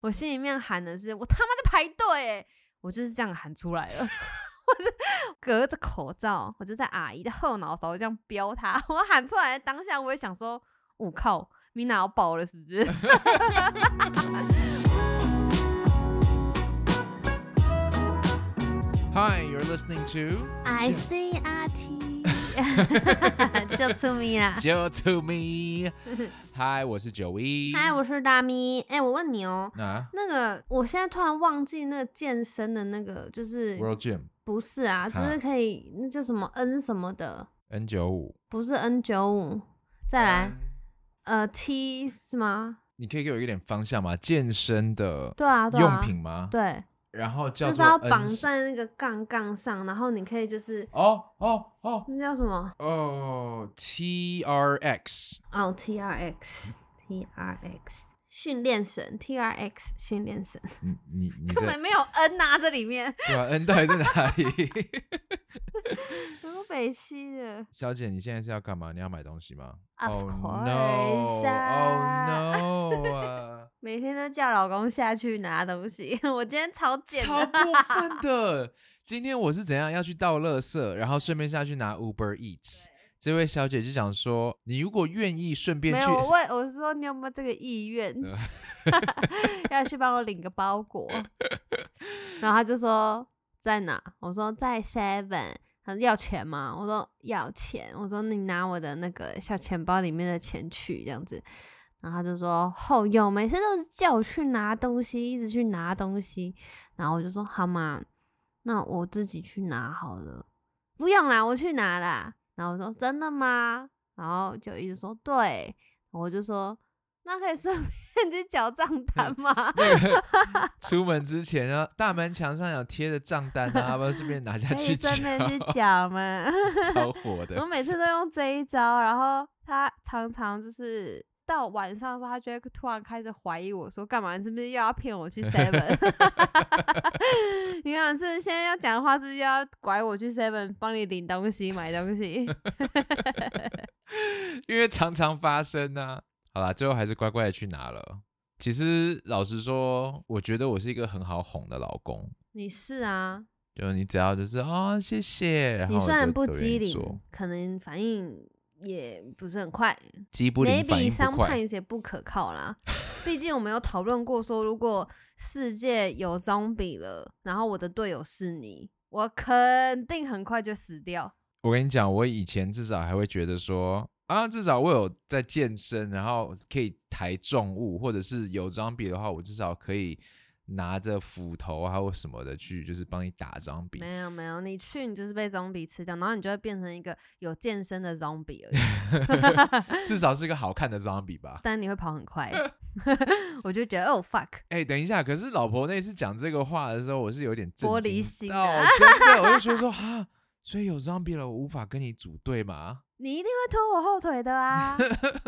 我心里面喊的是我他妈在排队欸，我就是这样喊出来了。我就隔着口罩，我就在阿姨的后脑勺这样飙她。我喊出来的当下，我也想说，我、靠，米娜要爆了是不是？Hi, you're listening to I C R T，就出咪啦。就 to me。Hi，我是九一。嗨，我是大咪。哎、我问你哦、啊那个，我现在突然忘记那个健身的那个，就是，World Gym 不是啊，就是可以那叫什么 N 什么的，N 九五。不是 N 九五，再来、嗯呃 T 是吗？你可以给我一点方向吗？健身的对啊，对啊，用品吗？对，然后叫就是要绑在那个杠杠上，然后你可以就是哦哦哦那叫什么？哦，T R X。哦，T R X T R X 训练绳，T R X 训练绳，你你 根本没有 N 啊，这里面对啊，N 到底在哪里？北西的小姐，你现在是要干嘛？你要买东西吗 Of Oh course no! 啊 Oh 每天都叫老公下去拿东西，我今天超简超的，过分的！今天我是怎样要去倒垃圾，然后顺便下去拿 Uber Eats。这位小姐就想说，你如果愿意顺便去没有，我问我是说你有没有这个意愿，要去帮我领个包裹，然后他就说在哪？我说在 Seven。他说要钱吗？我说要钱。我说你拿我的那个小钱包里面的钱去这样子。然后他就说后有，每次都是叫我去拿东西，一直去拿东西。然后我就说好嘛，那我自己去拿好了。不用啦，我去拿啦。然后我说真的吗？然后就一直说对，我就说那可以顺便 去缴账单吗？出门之前，然后大门墙上有贴着账单啊，要不要顺便拿下去缴？顺便去缴吗？超火的我。每次都用这一招，然后他常常就是到晚上的时候，他就会突然开始怀疑我说干嘛？你是不是又要骗我去 Seven？你看是现在要讲的话，是不是又要拐我去 Seven 帮你领东西、买东西？因为常常发生呢、好啦，最后还是乖乖的去拿了。其实老实说，我觉得我是一个很好哄的老公，你是啊，就你只要就是啊、谢谢，然后你虽然不机灵，可能反应也不是很快机不灵反，maybe 应不快。sometimes 也不可靠啦。毕竟我们有讨论过说，如果世界有 zombie 了，然后我的队友是你，我肯定很快就死掉。我跟你讲，我以前至少还会觉得说啊，至少我有在健身，然后可以抬重物，或者是有装比的话，我至少可以拿着斧头啊或什么的去，就是帮你打装比。没有没有，你去你就是被 zombie 吃掉，然后你就会变成一个有健身的 zombie 而已，至少是一个好看的装比吧。但你会跑很快。我就觉得哦 fuck，哎、等一下，可是老婆那次讲这个话的时候，我是有点玻璃心到啊真的，我就觉得说啊，所以有 zombie 了，我无法跟你组队吗？你一定会拖我后腿的啊，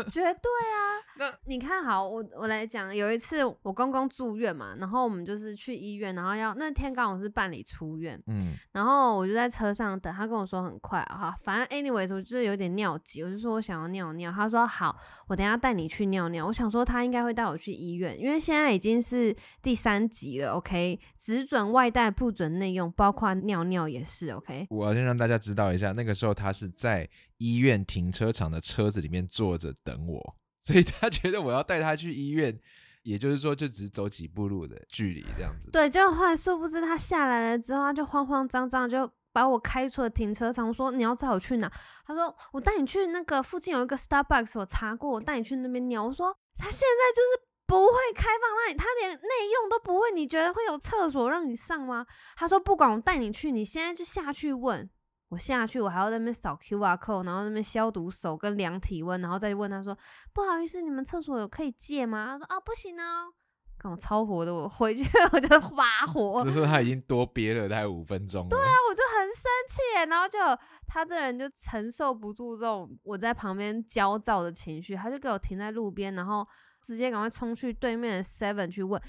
绝对啊。那你看好我，我来讲，有一次我公公住院嘛，然后我们就是去医院，然后要那天刚好是办理出院，嗯，然后我就在车上等，他跟我说很快啊哈，反正 anyways 我就是有点尿急，我就说我想要尿尿，他说好，我等下带你去尿尿。我想说他应该会带我去医院，因为现在已经是第三集了，OK，只准外带不准内用，包括尿尿也是 OK。我要先让大家知道一下，那个时候他是在医院停车场的车子里面坐着等我，所以他觉得我要带他去医院，也就是说就只走几步路的距离这样子。对，就后来殊不知他下来了之后，他就慌慌张张就把我开出了停车场。我说你要载我去哪？他说我带你去那个附近有一个 Starbucks，我查过，我带你去那边尿。我说他现在就是不会开放让你，他连内用都不会，你觉得会有厕所让你上吗？他说不管我带你去，你现在就下去问。我下去，我还要在那边扫 QR code，然后在那边消毒手跟量体温，然后再问他说：“不好意思，你们厕所有可以借吗？”他说：“啊，不行哦。”跟我超火的，我回去 我就发火，只是他已经多憋了大概五分钟。对啊，我就很生气，然后就他这人就承受不住这种我在旁边焦躁的情绪，他就给我停在路边，然后直接赶快冲去对面的 Seven 去问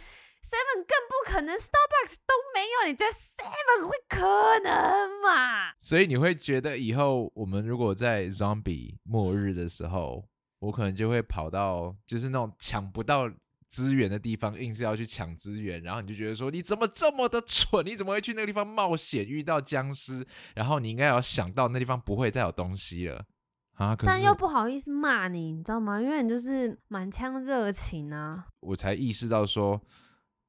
Seven，更不可能，Starbucks 都没有，你觉得 Seven 会可能吗？所以你会觉得以后我们如果在 zombie 末日的时候，我可能就会跑到就是那种抢不到资源的地方，硬是要去抢资源，然后你就觉得说你怎么这么的蠢？你怎么会去那个地方冒险遇到僵尸？然后你应该要想到那地方不会再有东西了啊！可是但又不好意思骂你，你知道吗？因为你就是满腔热情啊。我才意识到说，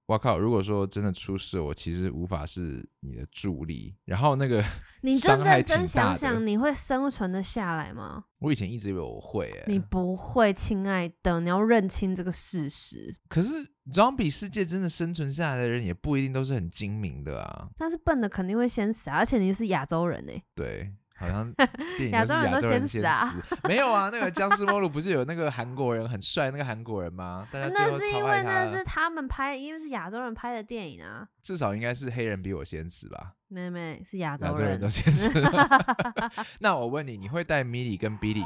哇靠！如果说真的出事，我其实无法是你的助力。然后那个 你真伤害认真想想，你会生存的下来吗？我以前一直以为我会、欸，你不会，亲爱的，你要认清这个事实。可是 zombie 世界真的生存下来的人也不一定都是很精明的啊。但是笨的肯定会先死啊，而且你是亚洲人呢、对，好像 电影都亚洲人先死啊，没有啊？那个僵尸末路不是有那个韩国人很帅那个韩国人吗？大家最那是因为那是他们拍，因为是亚洲人拍的电影啊。至少应该是黑人比我先死吧？没没是亚洲人，亚洲人都先死。那我问你，你会带 Milly 跟 Billy？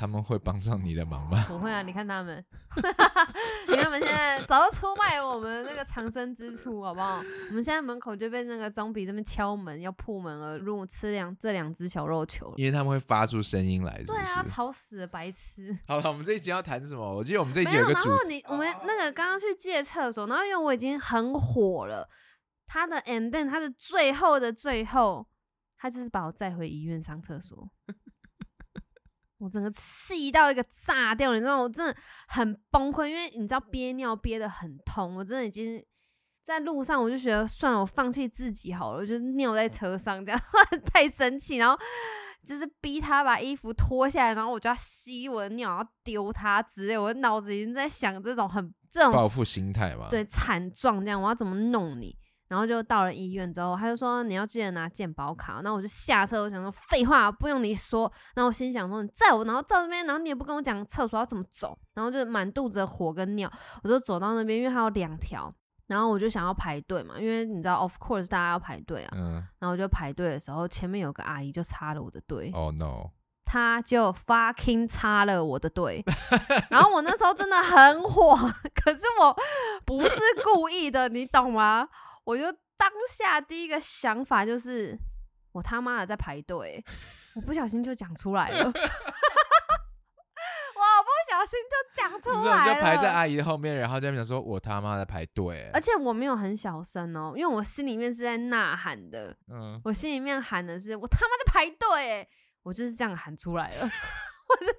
他们会帮上你的忙吗？不会啊，你看他们，你看他们现在早就出卖我们那个藏身之处，好不好？我们现在门口就被那个总比这边敲门，要破门而入，吃两这两只小肉球。因为他们会发出声音来，对啊，吵死了，白痴！好了，我们这一集要谈什么？我记得我们这一，集有个主然后你我们那个刚刚去借厕所，然后因为我已经很火了，他的 and then 他的最后的最后，他就是把我载回医院上厕所。我整个气到一个炸掉，你知道吗，我真的很崩溃，因为你知道憋尿憋得很痛，我真的已经在路上，我就觉得算了，我放弃自己好了，我就尿在车上，这样 太生气，然后就是逼他把衣服脱下来，然后我就要吸我的尿，然后丢他之类，我脑子已经在想这种很这种报复心态嘛？对惨状这样，我要怎么弄你？然后就到了医院之后，他就说你要记得拿健保卡。那我就下车，我想说废话不用你说。然后我心想说你在我，然后到那边，然后你也不跟我讲厕所要怎么走，然后就满肚子的火跟尿，我就走到那边，因为它有两条，然后我就想要排队嘛，因为你知道，of course 大家要排队啊。嗯，然后我就排队的时候，前面有个阿姨就插了我的队，哦、no，他就 fucking 插了我的队，然后我那时候真的很火，可是我不是故意的，你懂吗？我就当下第一个想法就是，我他妈的在排队，我不小心就讲出来了，我不小心就讲出你知道你来就排在。阿姨的后面，然后在那边讲说：“我他妈在排队。”而且我没有很小声哦，因为我心里面是在呐喊的，嗯，我心里面喊的是我他妈在排队欸，我就是这样喊出来了。我就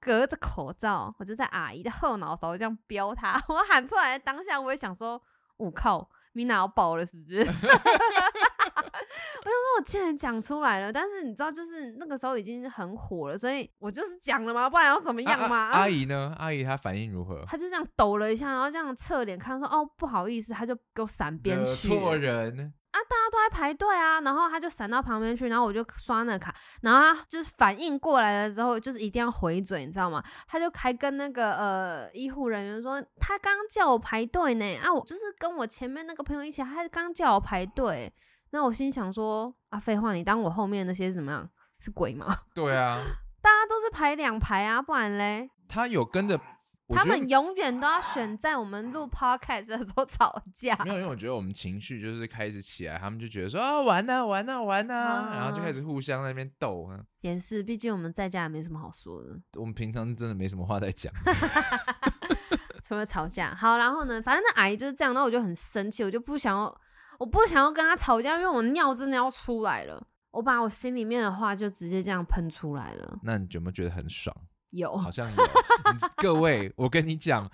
隔着口罩，我就在阿姨的后脑勺这样飙她。我喊出来的当下，我也想说，我、靠，米娜要爆了是不是？我想说，我竟然讲出来了，但是你知道，就是那个时候已经很火了，所以我就是讲了嘛，不然要怎么样嘛？啊啊阿姨呢？阿姨她反应如何？她就这样抖了一下，然后这样侧脸看，说：“哦，不好意思。”她就给我闪边惹去。错人，啊，大家都在排队啊，然后他就闪到旁边去，然后我就刷那卡，然后他就是反应过来了之后，就是一定要回嘴，你知道吗？他就还跟那个呃医护人员说，他刚刚叫我排队呢，啊，我就是跟我前面那个朋友一起，他刚叫我排队，那我心想说，啊，废话，你当我后面那些怎么样？是鬼吗？对啊，大家都是排两排啊，不然嘞，他有跟着，他们永远都要选在我们录 podcast 的时候吵架。没有，因为我觉得我们情绪就是开始起来，他们就觉得说啊玩呐、玩呐、玩呐、啊然后就开始互相在那边斗啊。也是，毕竟我们在家也没什么好说的。我们平常是真的没什么话在讲，除了吵架。好，然后呢，反正那阿姨就是这样，然后我就很生气，我就不想要，我不想要跟她吵架，因为我尿真的要出来了，我把我心里面的话就直接这样喷出来了。那你有没有觉得很爽？有，好像有。你 各位，我跟你讲，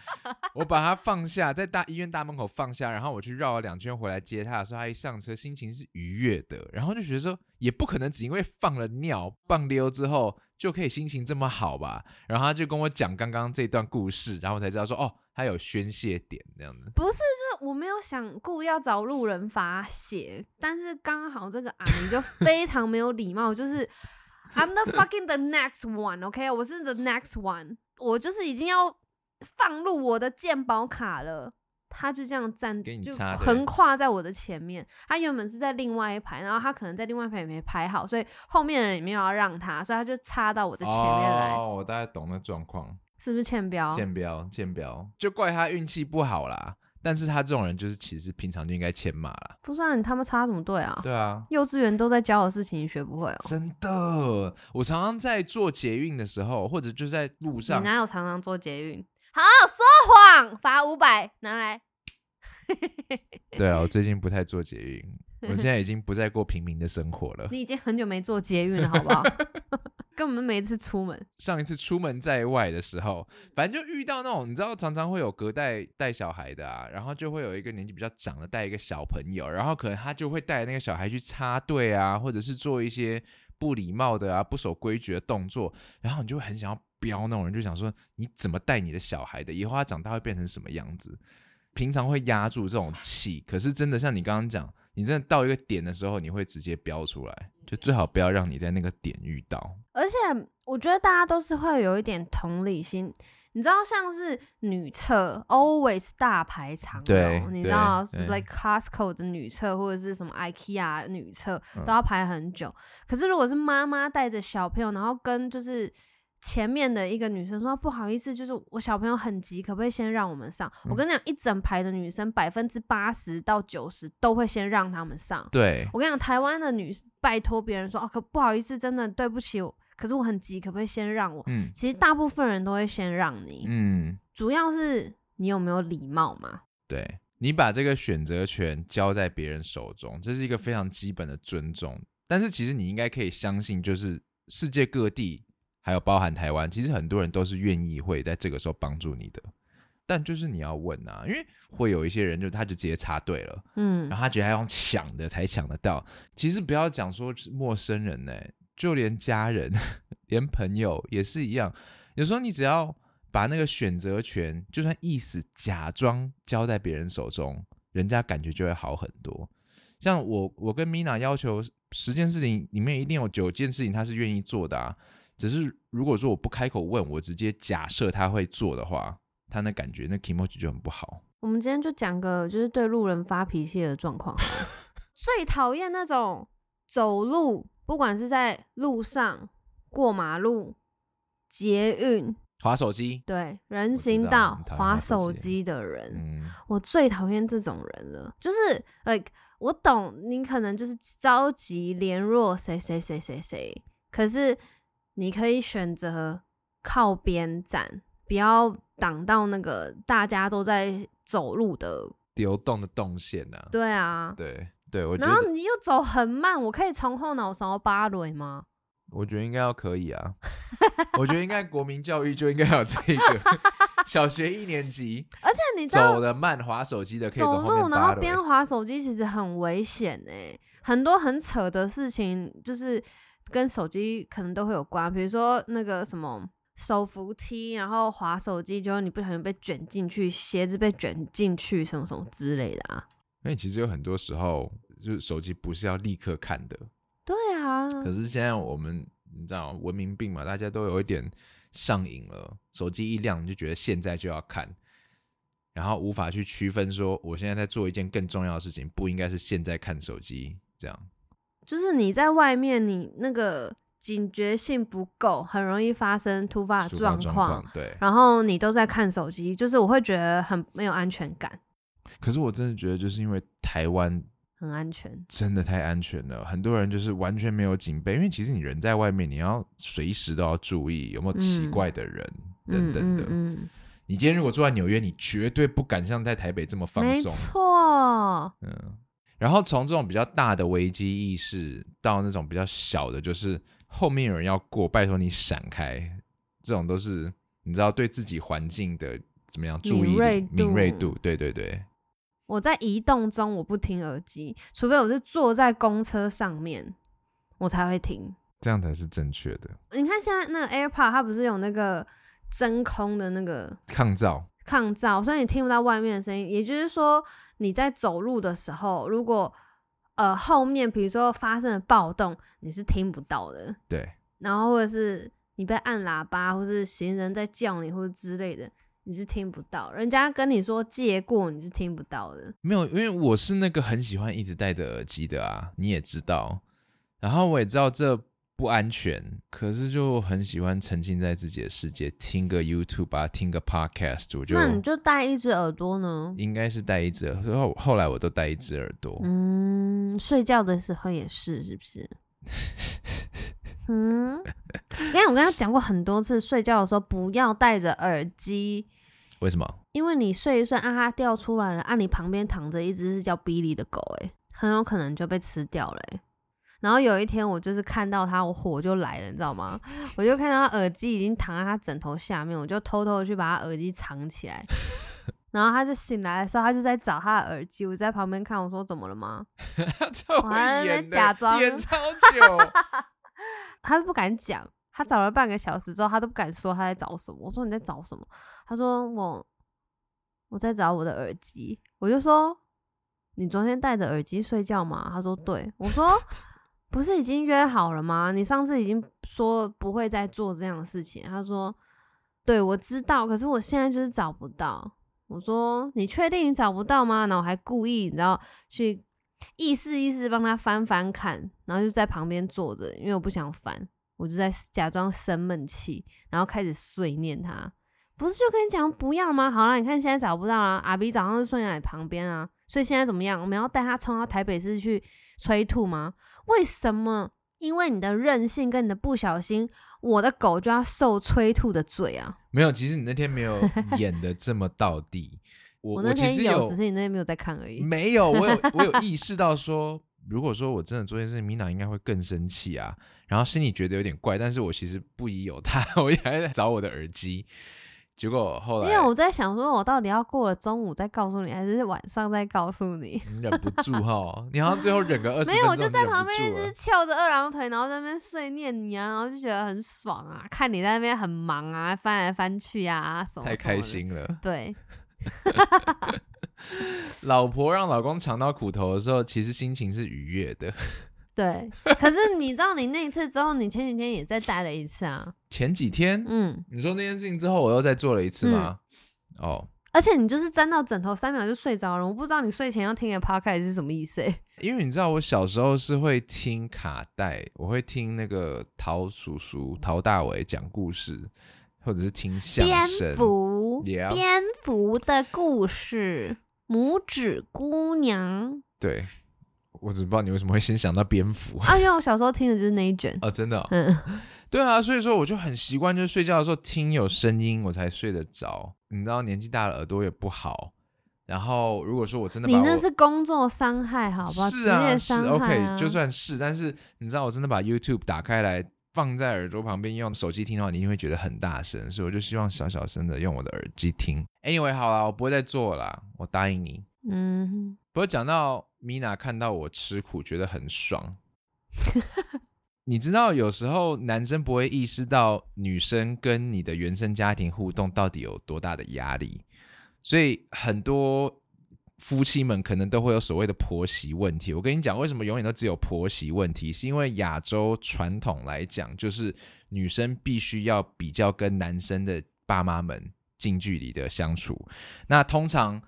我把他放下，在大医院大门口放下，然后我去绕了两圈回来接他的时候，他一上车心情是愉悦的，然后就觉得说，也不可能只因为放了尿棒溜之后就可以心情这么好吧？然后他就跟我讲刚刚这段故事，然后我才知道说，哦，他有宣泄点这样子。不是，就是我没有想过要找路人发泄，但是刚好这个阿姨就非常没有礼貌，就是 I'm the fucking the next one，OK，、我是 the next one，我就是已经要放入我的鉴宝卡了。他就这样站，就横跨在我的前面。他原本是在另外一排，然后他可能在另外一排也没排好，所以后面的人也没有要让他，所以他就插到我的前面来，哦，我大概懂那状况。是不是欠标？欠标欠标，就怪他运气不好啦。但是他这种人就是其实平常就应该牵马了。不是啊，你他妈插什么队啊？对啊，幼稚园都在教的事情，你学不会哦。真的，我常常在做捷运的时候，或者就在路上你上，哪有常常做捷运？好，说谎罚五百，拿来。对啊，我最近不太做捷运，我现在已经不再过平民的生活了。你已经很久没做捷运了，好不好？根本每一次出门。上一次出门在外的时候，反正就遇到那种你知道，常常会有隔代带小孩的啊，然后就会有一个年纪比较长的带一个小朋友，然后可能他就会带那个小孩去插队啊，或者是做一些不礼貌的啊、不守规矩的动作，然后你就会很想要飙那种人，就想说你怎么带你的小孩的，以后他长大会变成什么样子？平常会压住这种气，可是真的像你刚刚讲，你真的到一个点的时候，你会直接飙出来，就最好不要让你在那个点遇到。而且我觉得大家都是会有一点同理心，你知道，像是女厕 always 大排长对龙，你知道是对 like Costco 的女厕或者是什么 IKEA 女厕嗯都要排很久。可是如果是妈妈带着小朋友，然后跟就是前面的一个女生说不好意思，就是我小朋友很急，可不可以先让我们上？我嗯跟你讲，一整排的女生百分之八十到九十都会先让他们上。对，我跟你讲，台湾的女拜托别人说哦，可不好意思，真的对不起，可是我很急，可不可以先让我？嗯其实大部分人都会先让你，嗯。主要是你有没有礼貌嘛？对你把这个选择权交在别人手中，这是一个非常基本的尊重。但是其实你应该可以相信，就是世界各地，还有包含台湾，其实很多人都是愿意会在这个时候帮助你的。但就是你要问啊，因为会有一些人就他就直接插队了，嗯然后他觉得他用抢的才抢得到。其实不要讲说陌生人呢、就连家人、连朋友也是一样。有时候你只要把那个选择权，就算意思假装交在别人手中，人家感觉就会好很多。像我，我跟 Mina 要求十件事情里面一定有九件事情他是愿意做的啊。只是如果说我不开口问，我直接假设他会做的话，他那感觉那 emoji 就很不好。我们今天就讲个就是对路人发脾气的状况。最讨厌那种走路，不管是在路上、过马路、捷运，划手机，对人行道滑手手机机的人，嗯，我最讨厌这种人了，就是 like 我懂你可能就是着急联络谁谁谁谁谁，可是你可以选择靠边站，不要挡到那个大家都在走路的。流动的动线呢、啊。对啊，对对，我觉得然后你又走很慢，我可以从后脑勺扒雷吗？我觉得应该要可以啊。我觉得应该国民教育就应该有这个，小学一年级而且你走的慢滑手机的可以走从后路然后。边滑手机其实很危险哎、很多很扯的事情就是跟手机可能都会有关，比如说那个什么手扶梯，然后滑手机，结果你不小心被卷进去，鞋子被卷进去，什么什么之类的啊。因为其实有很多时候，就是手机不是要立刻看的，对啊，可是现在我们你知道文明病嘛，大家都有一点上瘾了，手机一亮你就觉得现在就要看，然后无法去区分说我现在在做一件更重要的事情，不应该是现在看手机这样。就是你在外面，你那个警觉性不够，很容易发生突发状况。对，然后你都在看手机，就是我会觉得很没有安全感，可是我真的觉得，就是因为台湾很安全。真的太安全了，很多人就是完全没有警备，因为其实你人在外面，你要随时都要注意有没有奇嗯怪的人、等等的。嗯嗯你今天如果住在纽约，你绝对不敢像在台北这么放松没。错，嗯，然后从这种比较大的危机意识到那种比较小的，就是后面有人要过，拜托你闪开，这种都是你知道对自己环境的怎么样注意敏锐力、敏锐度度，对对对，我在移动中我不听耳机，除非我是坐在公车上面，我才会听。这样才是正确的。你看现在那个 AirPod 它不是有那个真空的那个抗噪，抗噪，所以你听不到外面的声音。也就是说，你在走路的时候，如果呃后面比如说发生了暴动，你是听不到的。对，然后或者是你被按喇叭，或是行人在叫你，或者之类的，你是听不到。人家跟你说借过，你是听不到的。没有，因为我是那个很喜欢一直戴着耳机的啊，你也知道。然后我也知道这不安全，可是就很喜欢沉浸在自己的世界，听个 YouTube 啊，听个 Podcast，我就那你就戴一只耳朵呢？应该是戴一只，然后后来我都戴一只耳朵。嗯，睡觉的时候也是，是不是？嗯，因为我跟他讲过很多次，睡觉的时候不要戴着耳机，为什么？因为你睡一睡，啊，它掉出来了，啊，你旁边躺着一只是叫 Billy 的狗，哎，很有可能就被吃掉了，诶。然后有一天我就是看到他，我火就来了，你知道吗？我就看到他耳机已经躺在他枕头下面，我就偷偷去把他耳机藏起来。然后他就醒来的时候，他就在找他的耳机，我在旁边看，我说怎么了吗？我还在那边假装演超久，他都不敢讲，他找了半个小时之后，他都不敢说他在找什么。我说你在找什么？他说我我在找我的耳机。我就说你昨天戴着耳机睡觉吗？他说对。我说不是已经约好了吗？你上次已经说不会再做这样的事情。他说对，我知道，可是我现在就是找不到。我说你确定你找不到吗？然后我还故意你知道去意思意思帮他翻翻看，然后就在旁边坐着，因为我不想翻，我就在假装生闷气，然后开始碎念他。不是就跟你讲不要吗？好了，你看现在找不到了，阿比早上是睡在你旁边啊，所以现在怎么样？我们要带他冲到台北市去催吐吗？为什么？因为你的任性跟你的不小心，我的狗就要受催吐的罪啊！没有，其实你那天没有 演的这么到底。我我那天其实有，只是你那天没有在看而已。没有，我有 我有意识到说，如果说我真的做这件事情，米娜应该会更生气啊。然后心里觉得有点怪，但是我其实不疑有他，我也还在找我的耳机。结果后来，因为我在想说，我到底要过了中午再告诉你，还是晚上再告诉你？你忍不住哈，你好像最后忍个二十没有，我就在旁边一直翘着二郎腿，然后在那边碎念你啊，然后就觉得很爽啊，看你在那边很忙啊，翻来翻去啊，什么太。开心了。对，老婆让老公尝到苦头的时候，其实心情是愉悦的。对，可是你知道，你那一次之后，你前几天也再带了一次啊，前几天，嗯，你说那件事情之后，我又再做了一次吗？哦，而且你就是沾到枕头三秒就睡着了，我不知道你睡前要听的 podcast 是什么意思、欸？因为你知道，我小时候是会听卡带，我会听那个陶叔叔、陶大伟讲故事，或者是听相蝙声。蝠蝙蝠的故事，拇指姑娘。对，我只不知道你为什么会先想到蝙蝠啊，因为我小时候听的就是那一卷。哦，真的哦、嗯，对啊，所以说我就很习惯，就是睡觉的时候听有声音，我才睡得着。你知道，年纪大了耳朵也不好。然后如果说我真的把我你那是工作伤害，好不好？是啊，是业伤害 OK，啊。就算是，但是你知道，我真的把 YouTube 打开来放在耳朵旁边，用手机听的话，你一定会觉得很大声，所以我就希望小小声的用我的耳机听。Anyway，好啦，我不会再做了啦，我答应你。嗯，不过讲到米娜看到我吃苦，觉得很爽。你知道，有时候男生不会意识到女生跟你的原生家庭互动到底有多大的压力，所以很多夫妻们可能都会有所谓的婆媳问题。我跟你讲，为什么永远都只有婆媳问题？是因为亚洲传统来讲，就是女生必须要比较跟男生的爸妈们近距离的相处。那通常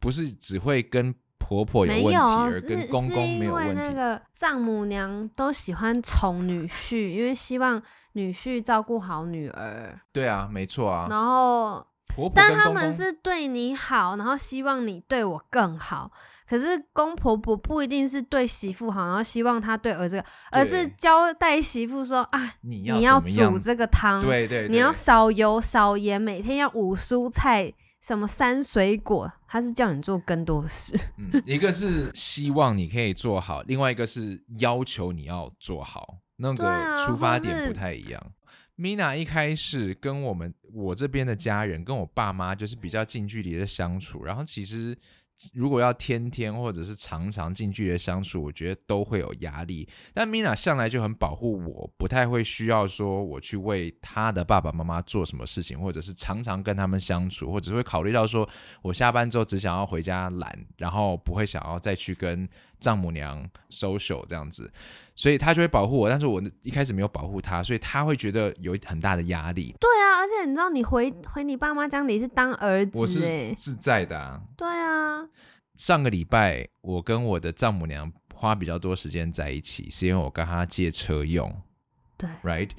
不是只会跟婆婆有没问题，有，而跟公公没有是因为问题。那个丈母娘都喜欢宠女婿，因为希望女婿照顾好女儿，对啊，没错啊。然后婆婆但他们是对你好，然后希望你对我更好。可是公婆婆不一定是对媳妇好，然后希望他对儿子，而是交代媳妇说啊，你要你要煮这个汤，对对，你要少油少盐，每天要五蔬菜，什么三水果，他是叫你做更多事。嗯，一个是希望你可以做好，另外一个是要求你要做好，那个出发点不太一样。Mina 一开始跟我们我这边的家人，跟我爸妈就是比较近距离的相处，然后其实如果要天天或者是常常近距离相处，我觉得都会有压力。但 Mina 向来就很保护我，不太会需要说我去为他的爸爸妈妈做什么事情，或者是常常跟他们相处，或者会考虑到说我下班之后只想要回家懒，然后不会想要再去跟丈母娘 social 这样子，所以他就会保护我。但是我一开始没有保护他，所以他会觉得有很大的压力。对啊，而且你知道，你回回你爸妈家里是当儿我子我是，自在的啊，对啊，上个礼拜我跟我的丈母娘花比较多时间在一起，是因为我跟她借车用。对，，right？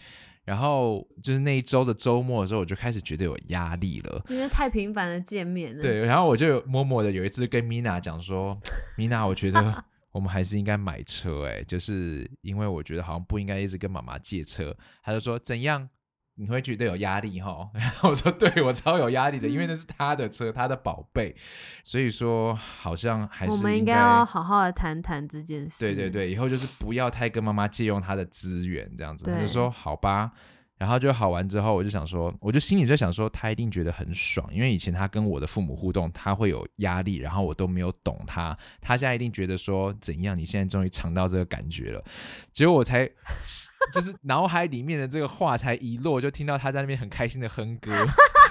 然后就是那一周的周末的时候，我就开始觉得有压力了。因为太频繁的见面了。，对，然后我就有默默的有一次跟米娜讲说，米娜，我觉得我们还是应该买车、欸，就是因为我觉得好像不应该一直跟妈妈借车。他就说怎样？你会觉得有压力哈？我说对，我超有压力的，因为那是他的车，他的宝贝，所以说好像还是我们应应该要好好的谈谈这件事。对对，对，以后就是不要太跟妈妈借用他的资源这样子。他就对说好吧，然后就好完之后，我就想说，我就心里在想说，他一定觉得很爽，因为以前他跟我的父母互动，他会有压力，然后我都没有懂他，他现在一定觉得说怎样，你现在终于尝到这个感觉了。结果我才 就是脑海里面的这个话才一落，就听到他在那边很开心的哼歌。我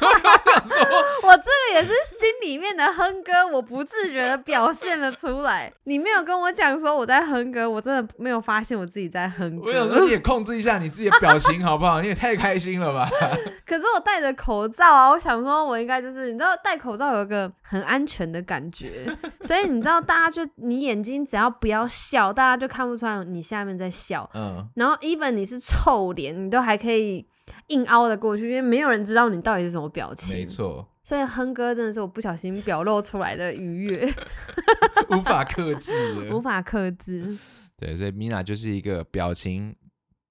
这个也是心里面的哼歌，我不自觉的表现了出来。你没有跟我讲说我在哼歌，我真的没有发现我自己在哼歌。我想说，你也控制一下你自己的表情好不好？你也太开心了吧？可是我戴着口罩啊，我想说，我应该就是你知道，戴口罩有一个很安全的感觉，所以你知道，大家就你眼睛只要不要笑，大家就看不出来你下面在笑。嗯，然后，even 你是臭脸，你都还可以硬凹的过去，因为没有人知道你到底是什么表情。没，错，所以哼歌真的是我不小心表露出来的愉悦，无法克制无。法克制。对，所以米娜就是一个表情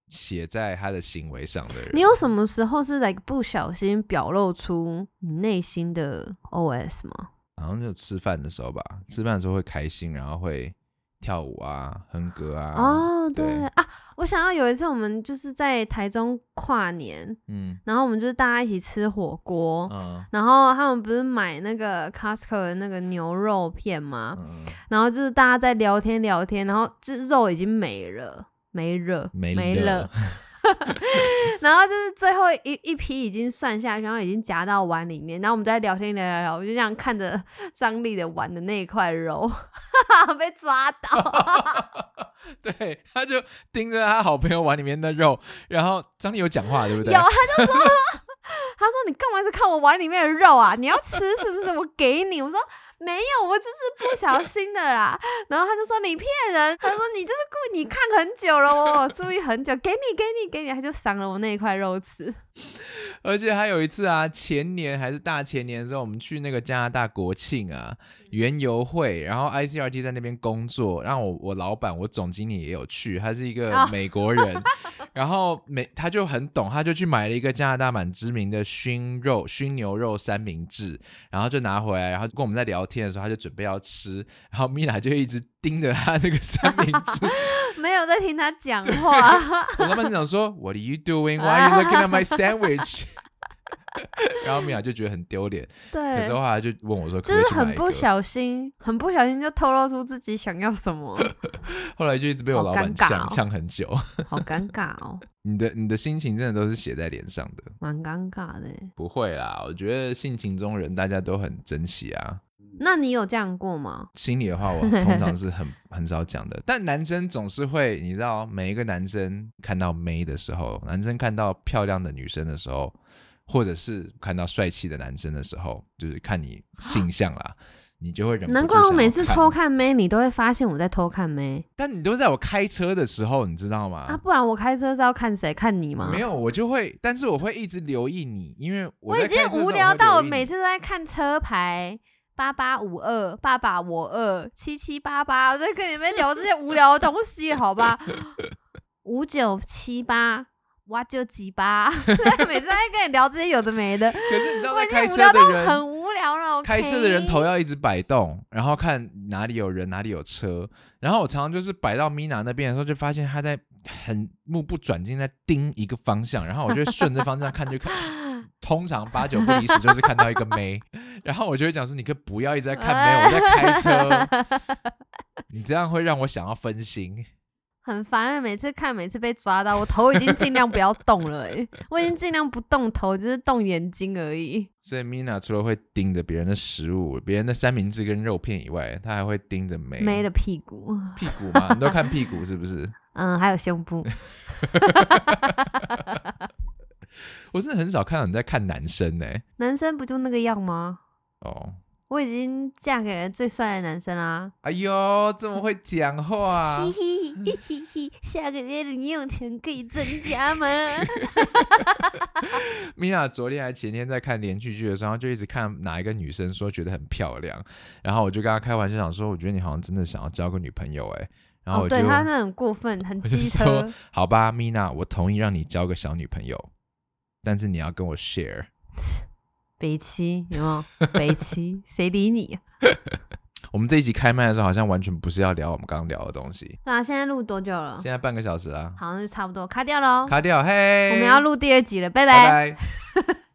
写在她的行为上的人。你有什么时候是 like 不小心表露出你内心的 OS 吗？好像就吃饭的时候吧，吃饭的时候会开心，然后会跳舞啊、哼歌啊。哦，对对啊，我想要有一次我们就是在台中跨年，嗯然后我们就是大家一起吃火锅，嗯然后他们不是买那个 Costco 的那个牛肉片吗？嗯，然后就是大家在聊天聊天，然后这肉已经没了，没了，没了。然后就是最后一一批已经算下去，然后已经夹到碗里面，然后我们在聊天聊聊聊，我就这样看着张力的碗的那一块肉 被抓到，对，他就盯着他好朋友碗里面的肉，然后张力有讲话，对不对？有他就说，他说你干嘛一直看我碗里面的肉啊？你要吃是不是？我给你。我说没有，我就是不小心的啦。然后他就说你骗人，他说你就是故意，你看很久了，我我注意很久，给你给你给你，他就赏了我那一块肉吃。而且还有一次啊，前年还是大前年的时候，我们去那个加拿大国庆啊，园游会，然后 ICRT 在那边工作，然后我我老板我总经理也有去，他是一个哦。美国人，然后美他就很懂，他就去买了一个加拿大蛮知名的熏肉熏牛肉三明治，然后就拿回来，然后跟我们在聊天的时候，他就准备要吃，然后米娜就一直盯着他那个三明治，没有在听他讲话，我老板就讲说，What are you doing? Why are you looking at my sandwich? 然后米娅就觉得很丢脸，可对是，后来就问我说，可就是？很不小心，很不小心就透露出自己想要什么，后来就一直被我老板呛尴尬哦呛很久。好尴尬哦，你的你的心情真的都是写在脸上的，蛮尴尬的。不会啦。我觉得性情中人大家都很珍惜啊。那你有这样过吗？心里的话，我通常是很 很少讲的，但男生总是会，你知道，每一个男生看到妹的时候，男生看到漂亮的女生的时候，或者是看到帅气的男生的时候，就是看你性向啦，你就会忍不住难怪我每次看偷看妹，你都会发现我在偷看妹但你都在我开车的时候，你知道吗？啊！不然我开车是要看谁？看你吗？没有，我就会，但是我会一直留意你，因为我我已经无聊到我每次都在看车牌。八八五二，爸爸我二，七七八八，我在跟你们聊这些无聊的东西，好吧？五九七八，哇就几八，每次在跟你聊这些有的没的，可是你知道，在开车的人，很无聊了。开车的人头要一直摆动，然后看哪里有人，哪里有车。然后我常常就是摆到米娜那边的时候，就发现他在很目不转睛在盯一个方向，然后我就顺着方向看，就看。通常八九不离十就是看到一个妹，然后我就会讲说：“你可不要一直在看妹，我在开车，你这样会让我想要分心。”很烦，每次看，每次被抓到，我头已经尽量不要动了、欸，我已经尽量不动头，就是动眼睛而已。所以 Mina 除了会盯着别人的食物、别人的三明治跟肉片以外，她还会盯着妹妹的屁股，屁股嘛？你都看屁股是不是？嗯，还有胸部，我真的很少看到你在看男生呢、男生不就那个样吗？哦，我已经嫁给了最帅的男生啦。哎呦，这么会讲话 嘿，嘿嘿嘿，下个月零用钱可以增加吗？米娜昨天还前天在看连续剧的时候，就一直看哪一个女生说觉得很漂亮，然后我就跟她开玩笑讲说，我觉得你好像真的想要交个女朋友哎，然后哦，我就、对他那很过分，很机说车。好吧，米娜，我同意让你交个小女朋友，但是你要跟我 share。北七有没有？北七 谁理你、啊？我们这一集开麦的时候，好像完全不是要聊我们刚刚聊的东西。对啊，现在录多久了？现在半个小时啊，好像就差不多，卡掉喽。卡掉，嘿，我们要录第二集了，拜拜拜。